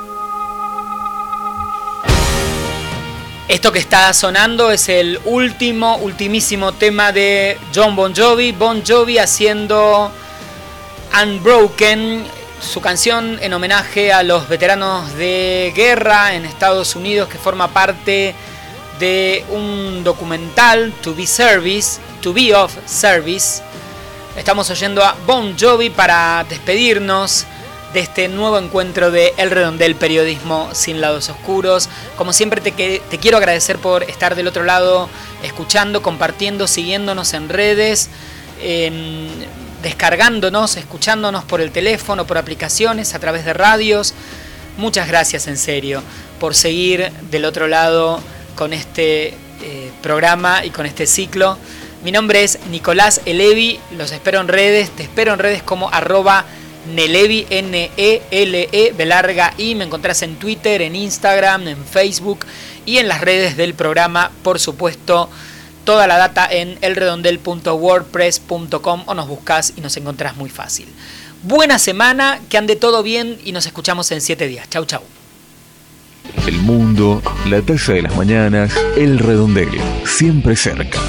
Esto que está sonando es el último, ultimísimo tema de John Bon Jovi. Bon Jovi haciendo Unbroken, su canción en homenaje a los veteranos de guerra en Estados Unidos que forma parte de un documental, To Be Service, To Be of Service. Estamos oyendo a Bon Jovi para despedirnos este nuevo encuentro de El Redondel Periodismo sin lados oscuros. Como siempre te, quiero agradecer por estar del otro lado, escuchando, compartiendo, siguiéndonos en redes, eh, descargándonos, escuchándonos por el teléfono, por aplicaciones, a través de radios. Muchas gracias en serio por seguir del otro lado con este eh, programa y con este ciclo. Mi nombre es Nicolás Elevi, los espero en redes, te espero en redes como arroba Nelevi, N-E-L-E, -E, larga y me encontrás en Twitter, en Instagram, en Facebook y en las redes del programa, por supuesto, toda la data en elredondel.wordpress.com o nos buscas y nos encontrás muy fácil. Buena semana, que ande todo bien y nos escuchamos en 7 días. Chau, chau. El mundo, la taza de las mañanas, el redondel, siempre cerca.